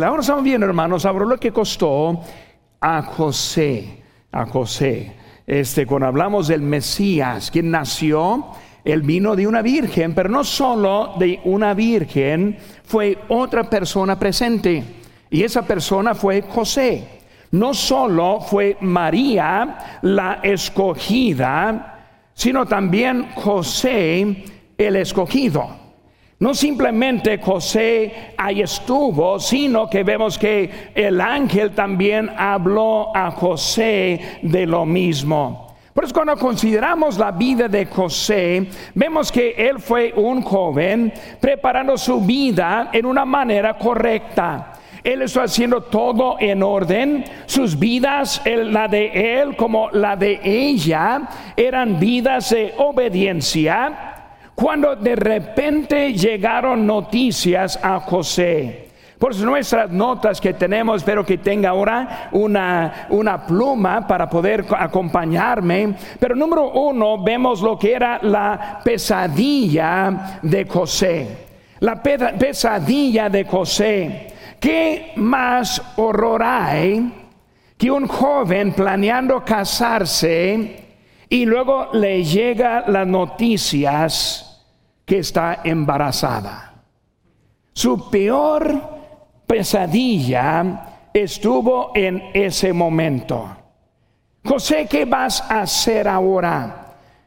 Ahora estamos viendo, hermanos, ahora lo que costó a José, a José. Este, cuando hablamos del Mesías, quien nació, él vino de una virgen, pero no solo de una virgen, fue otra persona presente. Y esa persona fue José. No solo fue María la escogida, sino también José el escogido. No simplemente José ahí estuvo, sino que vemos que el ángel también habló a José de lo mismo. Por eso cuando consideramos la vida de José, vemos que él fue un joven preparando su vida en una manera correcta. Él está haciendo todo en orden. Sus vidas, la de él como la de ella, eran vidas de obediencia cuando de repente llegaron noticias a José. Por nuestras notas que tenemos, espero que tenga ahora una, una pluma para poder acompañarme. Pero número uno, vemos lo que era la pesadilla de José. La pesadilla de José. ¿Qué más horror hay que un joven planeando casarse y luego le llega las noticias que está embarazada. Su peor pesadilla estuvo en ese momento. José, ¿qué vas a hacer ahora?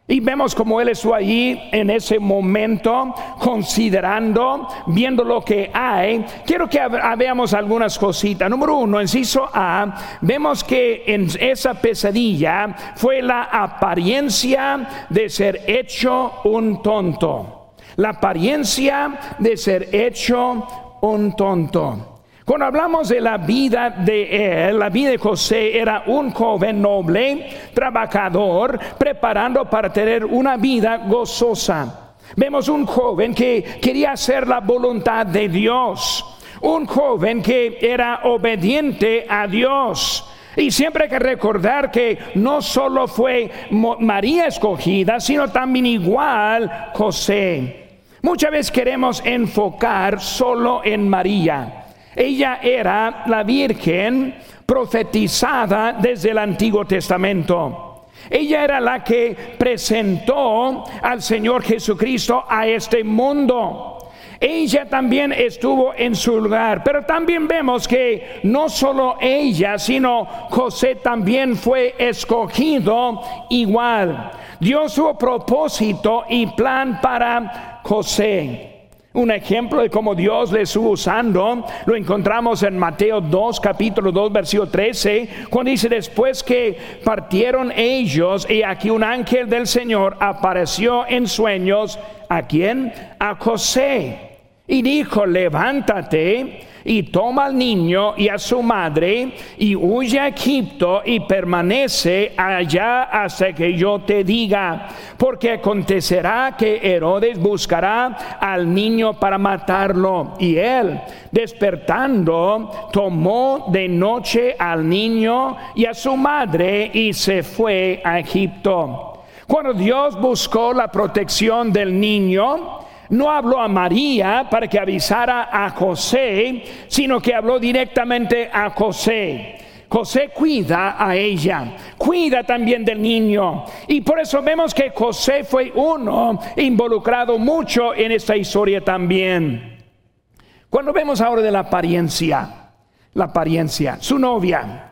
Y vemos como él estuvo allí en ese momento, considerando, viendo lo que hay. Quiero que veamos algunas cositas. Número uno, inciso A, vemos que en esa pesadilla fue la apariencia de ser hecho un tonto la apariencia de ser hecho un tonto. Cuando hablamos de la vida de él, la vida de José era un joven noble, trabajador, preparando para tener una vida gozosa. Vemos un joven que quería hacer la voluntad de Dios, un joven que era obediente a Dios. Y siempre hay que recordar que no solo fue María escogida, sino también igual José. Muchas veces queremos enfocar solo en María. Ella era la Virgen profetizada desde el Antiguo Testamento. Ella era la que presentó al Señor Jesucristo a este mundo. Ella también estuvo en su lugar, pero también vemos que no solo ella, sino José también fue escogido igual. Dios su propósito y plan para José. Un ejemplo de cómo Dios le estuvo usando lo encontramos en Mateo 2, capítulo 2, versículo 13, cuando dice después que partieron ellos y aquí un ángel del Señor apareció en sueños, ¿a quién? A José. Y dijo, levántate y toma al niño y a su madre y huye a Egipto y permanece allá hasta que yo te diga, porque acontecerá que Herodes buscará al niño para matarlo. Y él, despertando, tomó de noche al niño y a su madre y se fue a Egipto. Cuando Dios buscó la protección del niño, no habló a María para que avisara a José, sino que habló directamente a José. José cuida a ella, cuida también del niño. Y por eso vemos que José fue uno involucrado mucho en esta historia también. Cuando vemos ahora de la apariencia, la apariencia, su novia,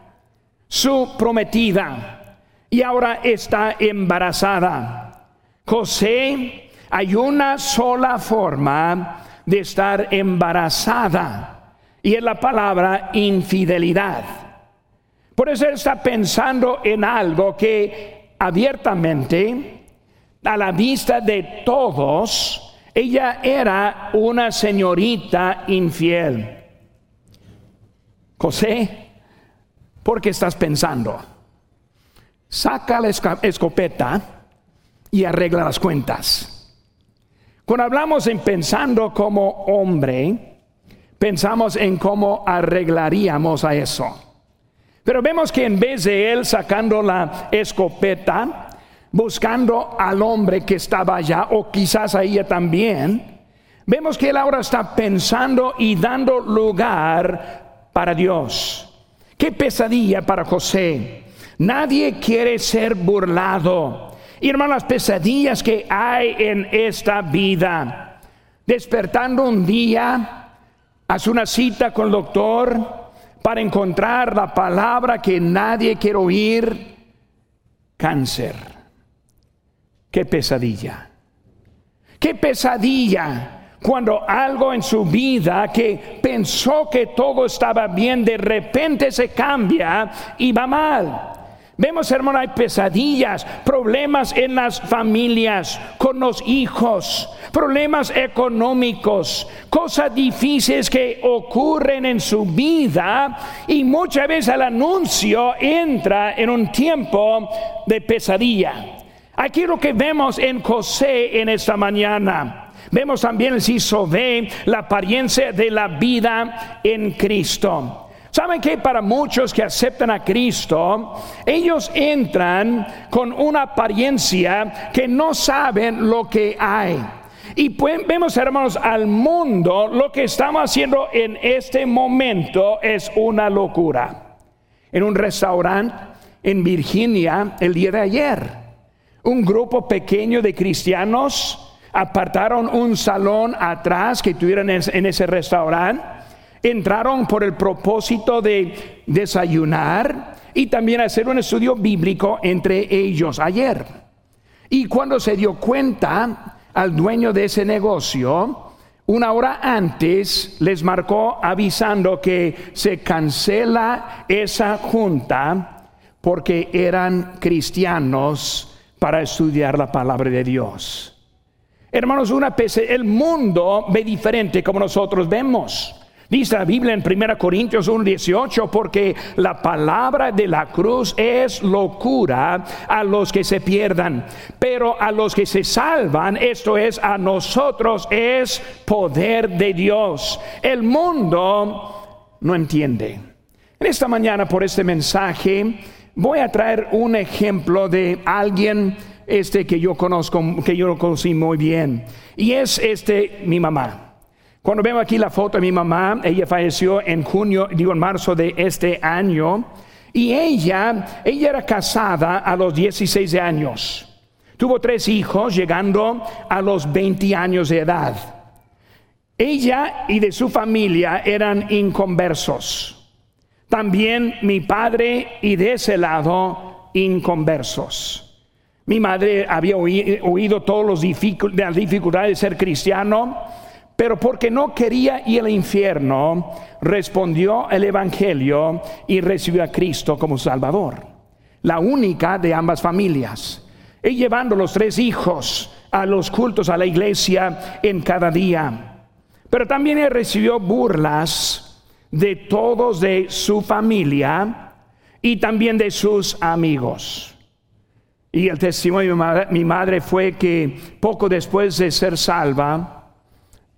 su prometida, y ahora está embarazada. José hay una sola forma de estar embarazada y es la palabra infidelidad. Por eso él está pensando en algo que abiertamente, a la vista de todos, ella era una señorita infiel. José, ¿por qué estás pensando? Saca la escopeta y arregla las cuentas. Cuando hablamos en pensando como hombre, pensamos en cómo arreglaríamos a eso. Pero vemos que en vez de él sacando la escopeta, buscando al hombre que estaba allá, o quizás a ella también, vemos que él ahora está pensando y dando lugar para Dios. Qué pesadilla para José. Nadie quiere ser burlado. Y hermanos, las pesadillas que hay en esta vida. Despertando un día, hace una cita con el doctor para encontrar la palabra que nadie quiere oír. Cáncer. Qué pesadilla. Qué pesadilla cuando algo en su vida que pensó que todo estaba bien, de repente se cambia y va mal. Vemos, hermano, hay pesadillas, problemas en las familias, con los hijos, problemas económicos, cosas difíciles que ocurren en su vida y muchas veces el anuncio entra en un tiempo de pesadilla. Aquí lo que vemos en José en esta mañana. Vemos también, si ve la apariencia de la vida en Cristo. ¿Saben que para muchos que aceptan a Cristo, ellos entran con una apariencia que no saben lo que hay? Y vemos, hermanos, al mundo, lo que estamos haciendo en este momento es una locura. En un restaurante en Virginia el día de ayer, un grupo pequeño de cristianos apartaron un salón atrás que tuvieran en ese restaurante, entraron por el propósito de desayunar y también hacer un estudio bíblico entre ellos ayer. Y cuando se dio cuenta al dueño de ese negocio, una hora antes les marcó avisando que se cancela esa junta porque eran cristianos para estudiar la palabra de Dios. Hermanos, una el mundo ve diferente como nosotros vemos. Dice la Biblia en 1 Corintios 1:18, porque la palabra de la cruz es locura a los que se pierdan, pero a los que se salvan, esto es, a nosotros es poder de Dios. El mundo no entiende. En esta mañana, por este mensaje, voy a traer un ejemplo de alguien este que yo conozco, que yo conocí muy bien. Y es este mi mamá. Cuando vemos aquí la foto de mi mamá, ella falleció en junio, digo en marzo de este año. Y ella, ella era casada a los 16 años. Tuvo tres hijos llegando a los 20 años de edad. Ella y de su familia eran inconversos. También mi padre y de ese lado inconversos. Mi madre había oído todas las dificultades de ser cristiano, pero porque no quería ir al infierno, respondió el Evangelio y recibió a Cristo como Salvador. La única de ambas familias. Y llevando los tres hijos a los cultos a la iglesia en cada día. Pero también recibió burlas de todos de su familia y también de sus amigos. Y el testimonio de mi madre, fue que poco después de ser salva,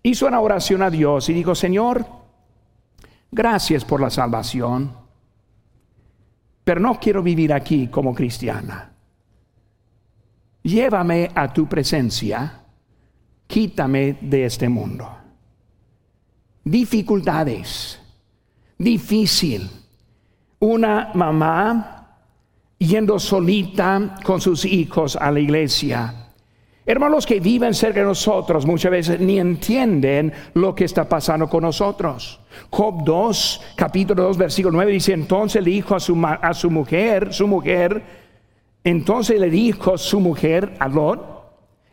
hizo una oración a Dios y dijo, Señor, gracias por la salvación, pero no quiero vivir aquí como cristiana. Llévame a tu presencia, quítame de este mundo. Dificultades, difícil. Una mamá yendo solita con sus hijos a la iglesia. Hermanos que viven cerca de nosotros muchas veces ni entienden lo que está pasando con nosotros. Job 2, capítulo 2, versículo 9 dice, entonces le dijo a su, a su mujer, su mujer, entonces le dijo su mujer a Lot,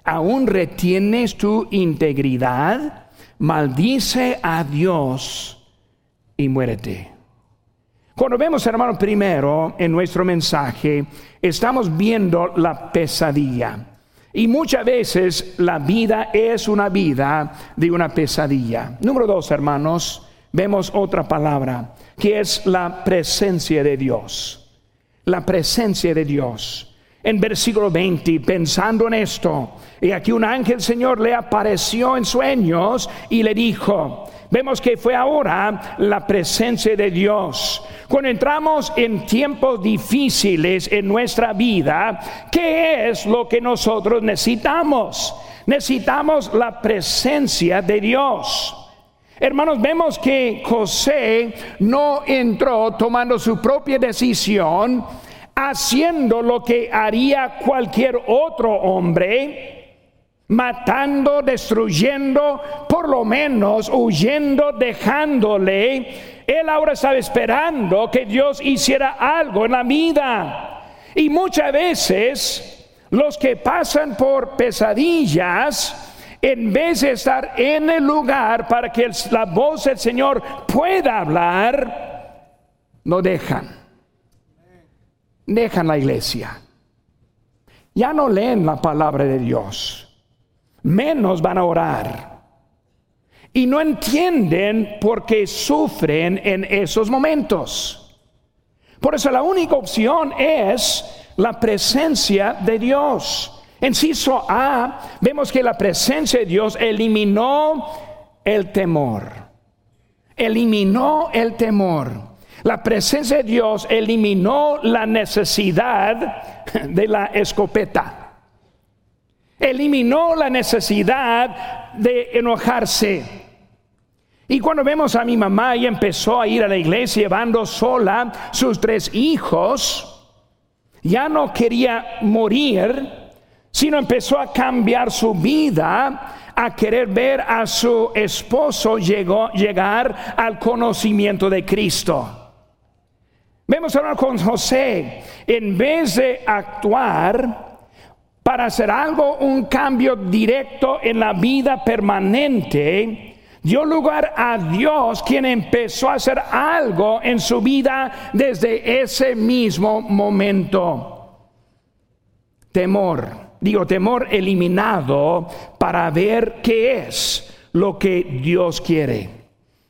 ¿aún retienes tu integridad? Maldice a Dios y muérete. Cuando vemos, hermano, primero en nuestro mensaje, estamos viendo la pesadilla. Y muchas veces la vida es una vida de una pesadilla. Número dos, hermanos, vemos otra palabra, que es la presencia de Dios. La presencia de Dios. En versículo 20, pensando en esto, y aquí un ángel Señor le apareció en sueños y le dijo, vemos que fue ahora la presencia de Dios. Cuando entramos en tiempos difíciles en nuestra vida, ¿qué es lo que nosotros necesitamos? Necesitamos la presencia de Dios. Hermanos, vemos que José no entró tomando su propia decisión, haciendo lo que haría cualquier otro hombre, matando, destruyendo, por lo menos huyendo, dejándole. Él ahora estaba esperando que Dios hiciera algo en la vida. Y muchas veces los que pasan por pesadillas, en vez de estar en el lugar para que la voz del Señor pueda hablar, no dejan. Dejan la iglesia. Ya no leen la palabra de Dios. Menos van a orar. Y no entienden por qué sufren en esos momentos. Por eso la única opción es la presencia de Dios. En Ciso A vemos que la presencia de Dios eliminó el temor. Eliminó el temor. La presencia de Dios eliminó la necesidad de la escopeta. Eliminó la necesidad de enojarse. Y cuando vemos a mi mamá, y empezó a ir a la iglesia llevando sola sus tres hijos, ya no quería morir sino empezó a cambiar su vida, a querer ver a su esposo llegar al conocimiento de Cristo. Vemos ahora con José, en vez de actuar para hacer algo, un cambio directo en la vida permanente, dio lugar a Dios quien empezó a hacer algo en su vida desde ese mismo momento. Temor digo, temor eliminado para ver qué es lo que Dios quiere.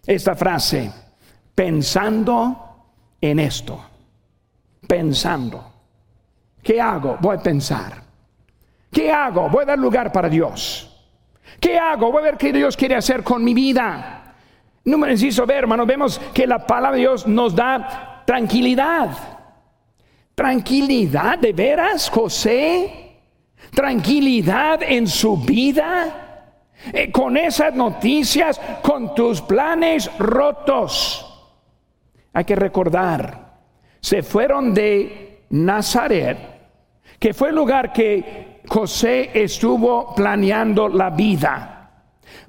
Esta frase, pensando en esto, pensando. ¿Qué hago? Voy a pensar. ¿Qué hago? Voy a dar lugar para Dios. ¿Qué hago? Voy a ver qué Dios quiere hacer con mi vida. Me necesito ver, hermano. Vemos que la palabra de Dios nos da tranquilidad. Tranquilidad, de veras, José tranquilidad en su vida. Eh, con esas noticias, con tus planes rotos. Hay que recordar, se fueron de Nazaret, que fue el lugar que José estuvo planeando la vida,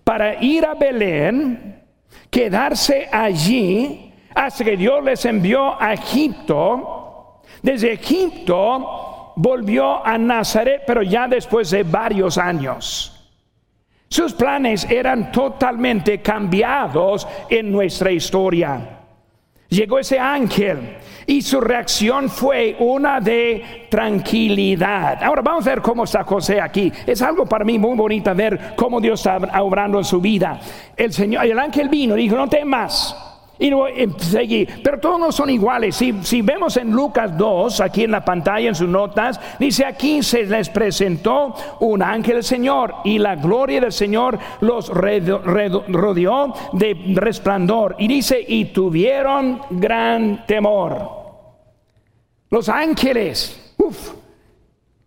para ir a Belén, quedarse allí hasta que Dios les envió a Egipto. Desde Egipto volvió a Nazaret, pero ya después de varios años. Sus planes eran totalmente cambiados en nuestra historia. Llegó ese ángel y su reacción fue una de tranquilidad. Ahora vamos a ver cómo está José aquí. Es algo para mí muy bonito ver cómo Dios está obrando en su vida. El Señor, el ángel vino y dijo, no temas y luego seguir. Pero todos no son iguales. Si, si, vemos en Lucas 2, aquí en la pantalla, en sus notas, dice aquí se les presentó un ángel del Señor y la gloria del Señor los rodeó de resplandor. Y dice, y tuvieron gran temor. Los ángeles, uff,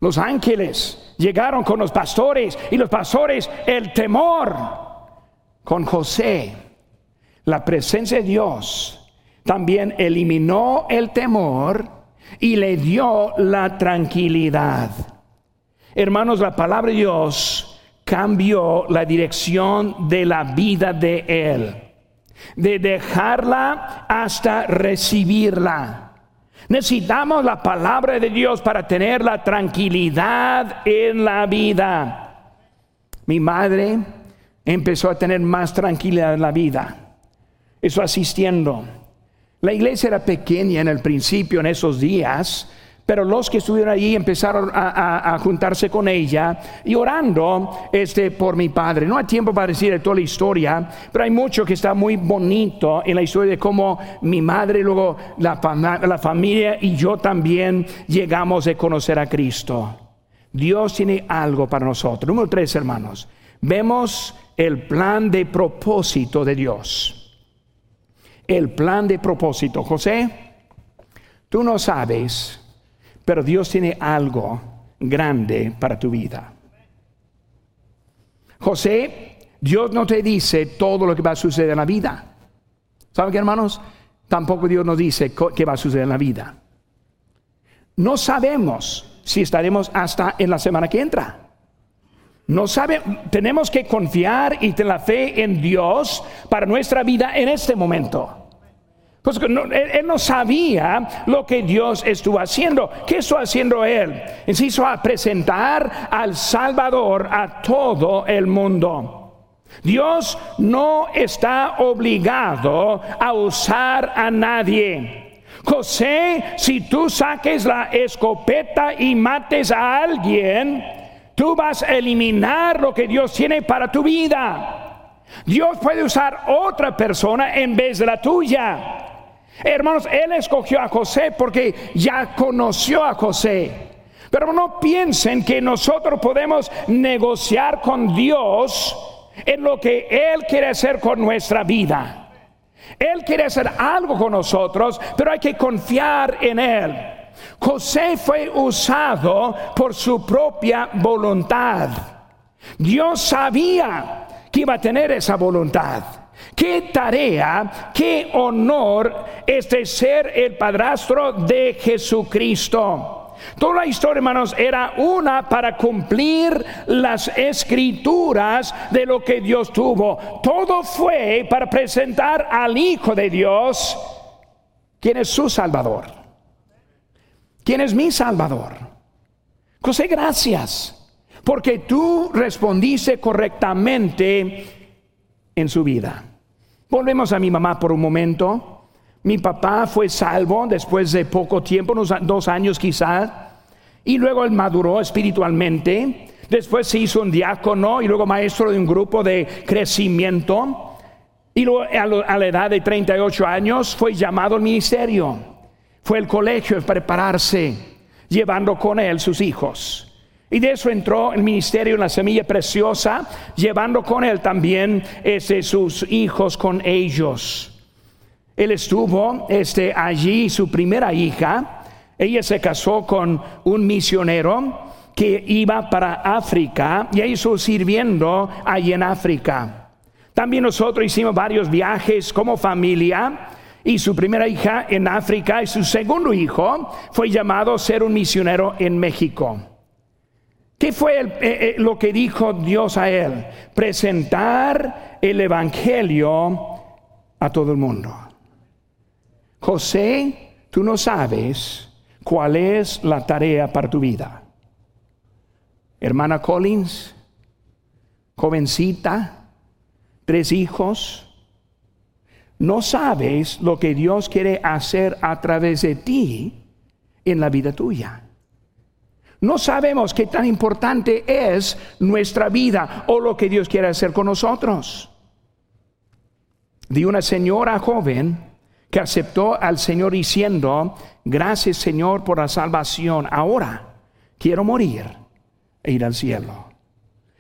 los ángeles llegaron con los pastores y los pastores el temor con José la presencia de Dios también eliminó el temor y le dio la tranquilidad. Hermanos, la palabra de Dios cambió la dirección de la vida de Él, de dejarla hasta recibirla. Necesitamos la palabra de Dios para tener la tranquilidad en la vida. Mi madre empezó a tener más tranquilidad en la vida eso asistiendo. La iglesia era pequeña en el principio, en esos días, pero los que estuvieron allí empezaron a, juntarse con ella y orando este, por mi padre. No hay tiempo para decir toda la historia, pero hay mucho que está muy bonito en la historia de cómo mi madre, luego la, la familia y yo también llegamos a conocer a Cristo. Dios tiene algo para nosotros. Número tres, hermanos. Vemos el plan de propósito de Dios el plan de propósito. José, tú no sabes, pero Dios tiene algo grande para tu vida. José, Dios no te dice todo lo que va a suceder en la vida. ¿Saben qué, hermanos? Tampoco Dios nos dice qué va a suceder en la vida. No sabemos si estaremos hasta en la semana que entra. No sabe, tenemos que confiar y tener la fe en Dios para nuestra vida en este momento. Pues él, no sabía lo que Dios estuvo haciendo. ¿Qué estuvo haciendo? Él se hizo a presentar al Salvador a todo el mundo. Dios no está obligado a usar a nadie. José, si tú saques la escopeta y mates a alguien, tú vas a eliminar lo que Dios tiene para tu vida. Dios puede usar otra persona en vez de la tuya. Hermanos, Él escogió a José porque ya conoció a José. Pero no piensen que nosotros podemos negociar con Dios en lo que Él quiere hacer con nuestra vida. Él quiere hacer algo con nosotros, pero hay que confiar en Él. José fue usado por su propia voluntad. Dios sabía que iba a tener esa voluntad. Qué tarea, qué honor es de ser el padrastro de Jesucristo. Toda la historia, hermanos, era una para cumplir las escrituras de lo que Dios tuvo. Todo fue para presentar al Hijo de Dios, quien es su Salvador. ¿Quién es mi Salvador? José, gracias, porque tú respondiste correctamente en su vida. Volvemos a mi mamá por un momento. Mi papá fue salvo después de poco tiempo, unos dos años quizás, y luego él maduró espiritualmente. Después se hizo un diácono y luego maestro de un grupo de crecimiento. Y luego a la edad de 38 años fue llamado al ministerio. Fue al colegio a prepararse, llevando con él sus hijos. Y de eso entró el ministerio en la semilla preciosa, llevando con él también ese, sus hijos con ellos. Él estuvo este, allí, su primera hija, ella se casó con un misionero que iba para África y ahí estuvo sirviendo allí en África. También nosotros hicimos varios viajes como familia y su primera hija en África y su segundo hijo fue llamado a ser un misionero en México. ¿Qué fue eh, eh, lo que dijo Dios a él? Presentar el Evangelio a todo el mundo. José, tú no sabes cuál es la tarea para tu vida. Hermana Collins, jovencita, tres hijos, no sabes lo que Dios quiere hacer a través de ti en la vida tuya. No sabemos qué tan importante es nuestra vida o lo que Dios quiere hacer con nosotros. De una señora joven que aceptó al Señor diciendo, gracias Señor por la salvación, ahora quiero morir e ir al cielo.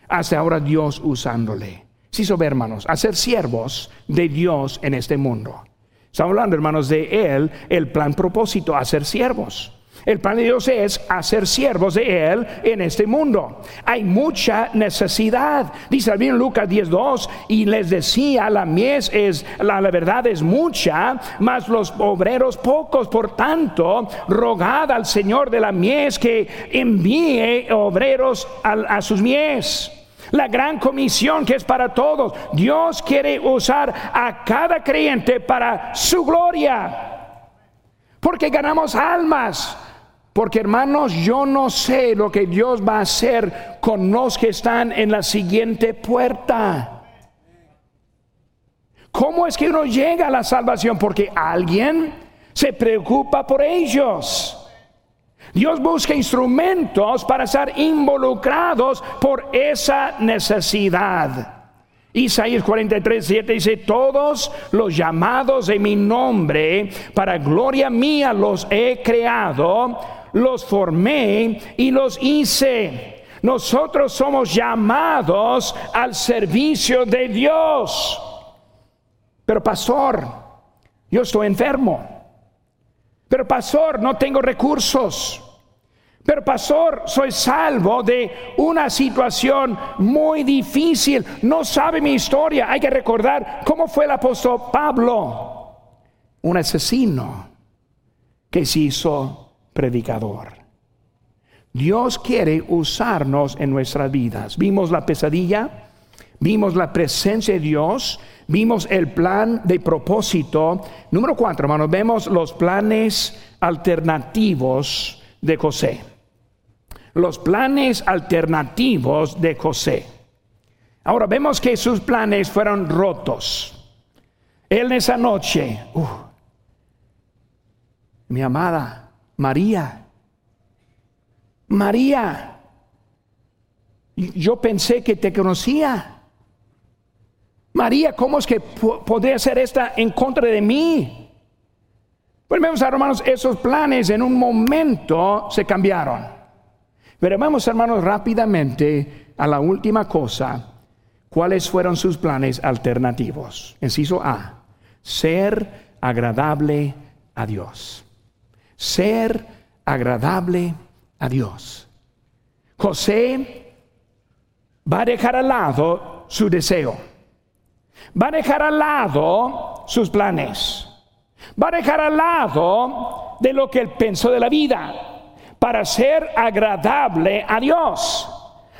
Hasta ahora Dios usándole. Sí, sobre hermanos, hacer siervos de Dios en este mundo. Estamos hablando, hermanos, de Él, el plan propósito, hacer siervos. El plan de Dios es hacer siervos de Él en este mundo. Hay mucha necesidad. Dice bien Lucas 10.2 y les decía, la mies es, la, verdad es mucha, mas los obreros pocos. Por tanto, rogad al Señor de la mies que envíe obreros a, a sus mies. La gran comisión que es para todos. Dios quiere usar a cada creyente para su gloria. Porque ganamos almas porque hermanos, yo no sé lo que Dios va a hacer con los que están en la siguiente puerta. ¿Cómo es que uno llega a la salvación? Porque alguien se preocupa por ellos. Dios busca instrumentos para estar involucrados por esa necesidad. Isaías 43, 7 dice, todos los llamados de mi nombre, para gloria mía los he creado los formé y los hice. Nosotros somos llamados al servicio de Dios. Pero pastor, yo estoy enfermo. Pero pastor, no tengo recursos. Pero pastor, soy salvo de una situación muy difícil. No sabe mi historia. Hay que recordar cómo fue el apóstol Pablo, un asesino que se hizo predicador. Dios quiere usarnos en nuestras vidas. Vimos la pesadilla, vimos la presencia de Dios, vimos el plan de propósito. Número cuatro, hermanos, vemos los planes alternativos de José los planes alternativos de José. Ahora vemos que sus planes fueron rotos. Él esa noche, uh, mi amada María, María, yo pensé que te conocía. María, ¿cómo es que podría ser esta en contra de mí? Pues vemos, hermanos, esos planes en un momento se cambiaron. Pero vamos, hermanos, rápidamente a la última cosa. ¿Cuáles fueron sus planes alternativos? Enciso A. Ser agradable a Dios. Ser agradable a Dios. José va a dejar al lado su deseo. Va a dejar al lado sus planes. Va a dejar al lado de lo que él pensó de la vida para ser agradable a Dios.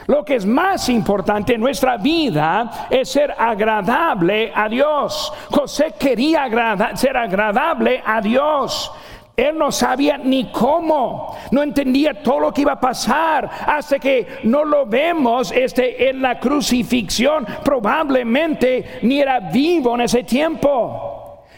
Lo que es más importante en nuestra vida es ser agradable a Dios. José quería ser agradable a Dios. Él no sabía ni cómo, no entendía todo lo que iba a pasar hasta que no lo vemos este, en la crucifixión. Probablemente ni era vivo en ese tiempo.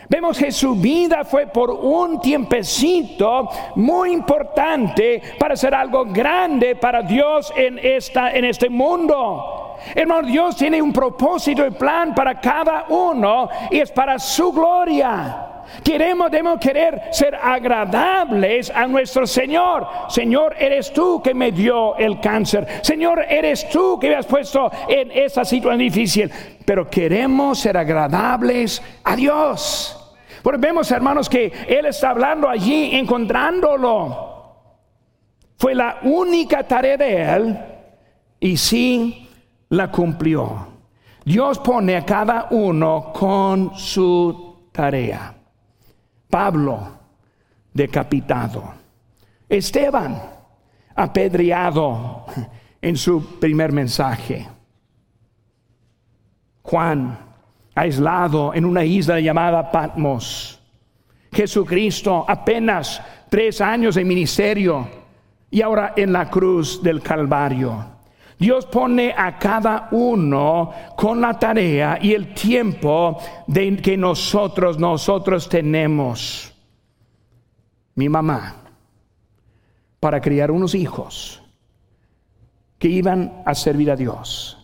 Vemos que su vida fue por un tiempecito muy importante para hacer algo grande para Dios en, esta, en este mundo. Hermano, Dios tiene un propósito y plan para cada uno y es para su gloria. Queremos, debemos querer ser agradables a nuestro Señor. Señor, eres tú que me dio el cáncer. Señor, eres tú que me has puesto en esa situación difícil. Pero queremos ser agradables a Dios. Porque vemos, hermanos, que Él está hablando allí, encontrándolo. Fue la única tarea de Él y sí la cumplió. Dios pone a cada uno con su tarea. Pablo, decapitado. Esteban, apedreado en su primer mensaje. Juan, aislado en una isla llamada Patmos. Jesucristo apenas tres años de ministerio y ahora en la cruz del Calvario. Dios pone a cada uno con la tarea y el tiempo de que nosotros nosotros tenemos. Mi mamá para criar unos hijos que iban a servir a Dios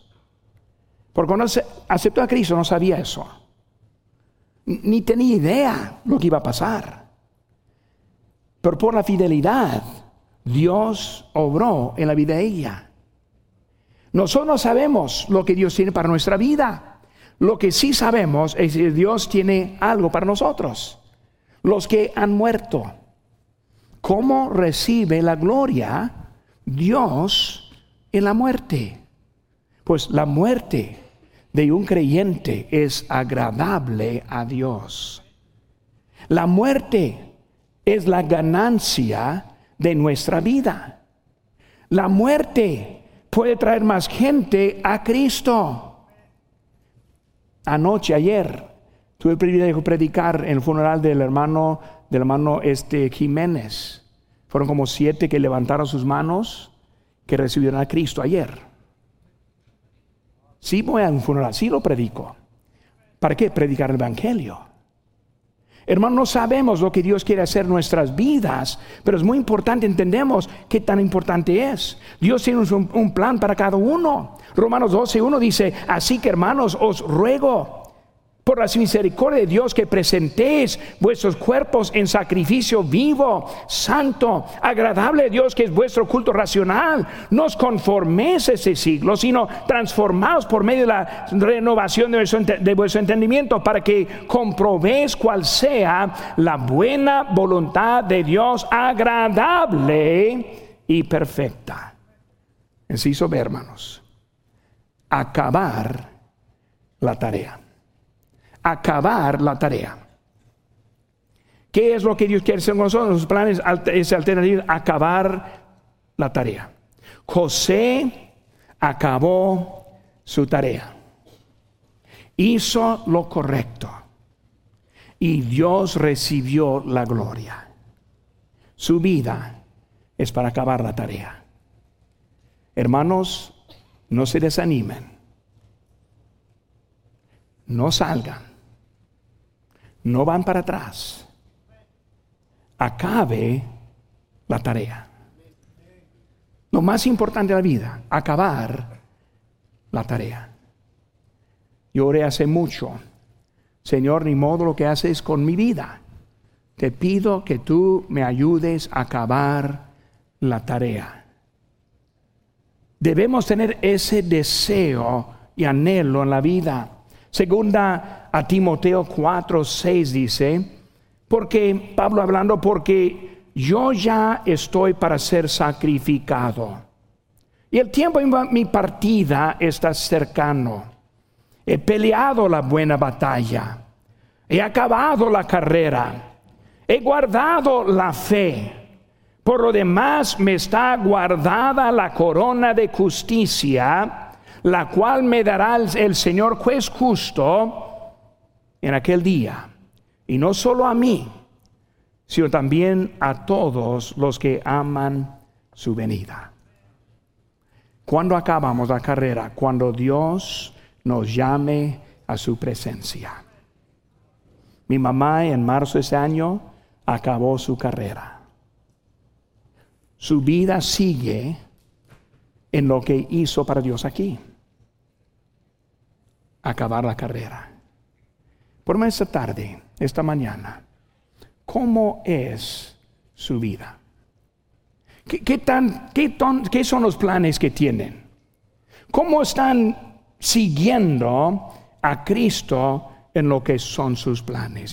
porque cuando aceptó a Cristo no sabía eso. Ni tenía idea lo que iba a pasar. Pero por la fidelidad, Dios obró en la vida de ella. Nosotros no sabemos lo que Dios tiene para nuestra vida. Lo que sí sabemos es que Dios tiene algo para nosotros. Los que han muerto. ¿Cómo recibe la gloria Dios en la muerte? Pues la muerte de un creyente es agradable a Dios. La muerte es la ganancia de nuestra vida. La muerte puede traer más gente a Cristo. Anoche, ayer, tuve el privilegio de predicar en el funeral del hermano, del hermano este Jiménez. Fueron como siete que levantaron sus manos que recibieron a Cristo ayer. Si voy a un funeral, sí lo predico. ¿Para qué? Predicar el Evangelio. Hermano, no sabemos lo que Dios quiere hacer en nuestras vidas, pero es muy importante, entendemos qué tan importante es. Dios tiene un, un plan para cada uno. Romanos 12, 1 dice, así que hermanos, os ruego por la misericordia de Dios que presentéis vuestros cuerpos en sacrificio vivo, santo, agradable a Dios, que es vuestro culto racional. No os conforméis a ese siglo, sino transformaos por medio de la renovación de vuestro, de vuestro entendimiento para que comprobéis cuál sea la buena voluntad de Dios agradable y perfecta. Enciso B, hermanos. Acabar la tarea. Acabar la tarea. ¿Qué es lo que Dios quiere hacer con nosotros? Los planes es alternativa, acabar la tarea. José acabó su tarea. Hizo lo correcto. Y Dios recibió la gloria. Su vida es para acabar la tarea. Hermanos, no se desanimen. No salgan. No van para atrás. Acabe la tarea. Lo más importante de la vida, acabar la tarea. Yo oré hace mucho, Señor, ni modo lo que haces con mi vida. Te pido que tú me ayudes a acabar la tarea. Debemos tener ese deseo y anhelo en la vida. Segunda a Timoteo 4, 6 dice, porque Pablo hablando, porque yo ya estoy para ser sacrificado. Y el tiempo de mi partida está cercano. He peleado la buena batalla. He acabado la carrera. He guardado la fe. Por lo demás me está guardada la corona de justicia, la cual me dará el Señor juez justo en aquel día. Y no solo a mí, sino también a todos los que aman su venida. Cuando acabamos la carrera? Cuando Dios nos llame a su presencia. Mi mamá en marzo de ese año acabó su carrera. Su vida sigue en lo que hizo para Dios aquí. Acabar la carrera. Por esta tarde, esta mañana, ¿Cómo es su vida? ¿Qué, tan, qué, son los planes que tienen? ¿Cómo están siguiendo a Cristo en lo que son sus planes?